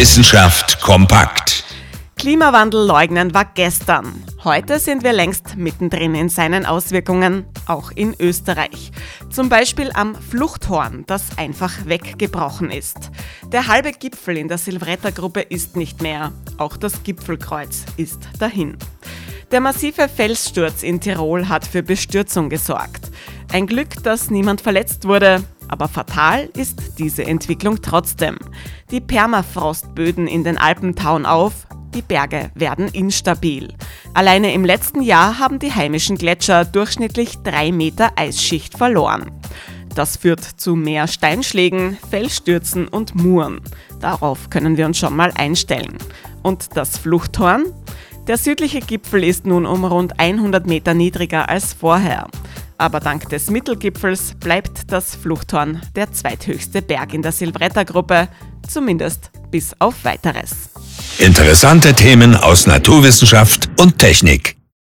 Wissenschaft kompakt. Klimawandel leugnen war gestern. Heute sind wir längst mittendrin in seinen Auswirkungen, auch in Österreich. Zum Beispiel am Fluchthorn, das einfach weggebrochen ist. Der halbe Gipfel in der Silvretta-Gruppe ist nicht mehr. Auch das Gipfelkreuz ist dahin. Der massive Felssturz in Tirol hat für Bestürzung gesorgt. Ein Glück, dass niemand verletzt wurde, aber fatal ist diese Entwicklung trotzdem. Die Permafrostböden in den Alpen tauen auf, die Berge werden instabil. Alleine im letzten Jahr haben die heimischen Gletscher durchschnittlich drei Meter Eisschicht verloren. Das führt zu mehr Steinschlägen, Felsstürzen und Muren. Darauf können wir uns schon mal einstellen. Und das Fluchthorn? Der südliche Gipfel ist nun um rund 100 Meter niedriger als vorher. Aber dank des Mittelgipfels bleibt das Fluchthorn der zweithöchste Berg in der Silvretta-Gruppe, zumindest bis auf weiteres. Interessante Themen aus Naturwissenschaft und Technik.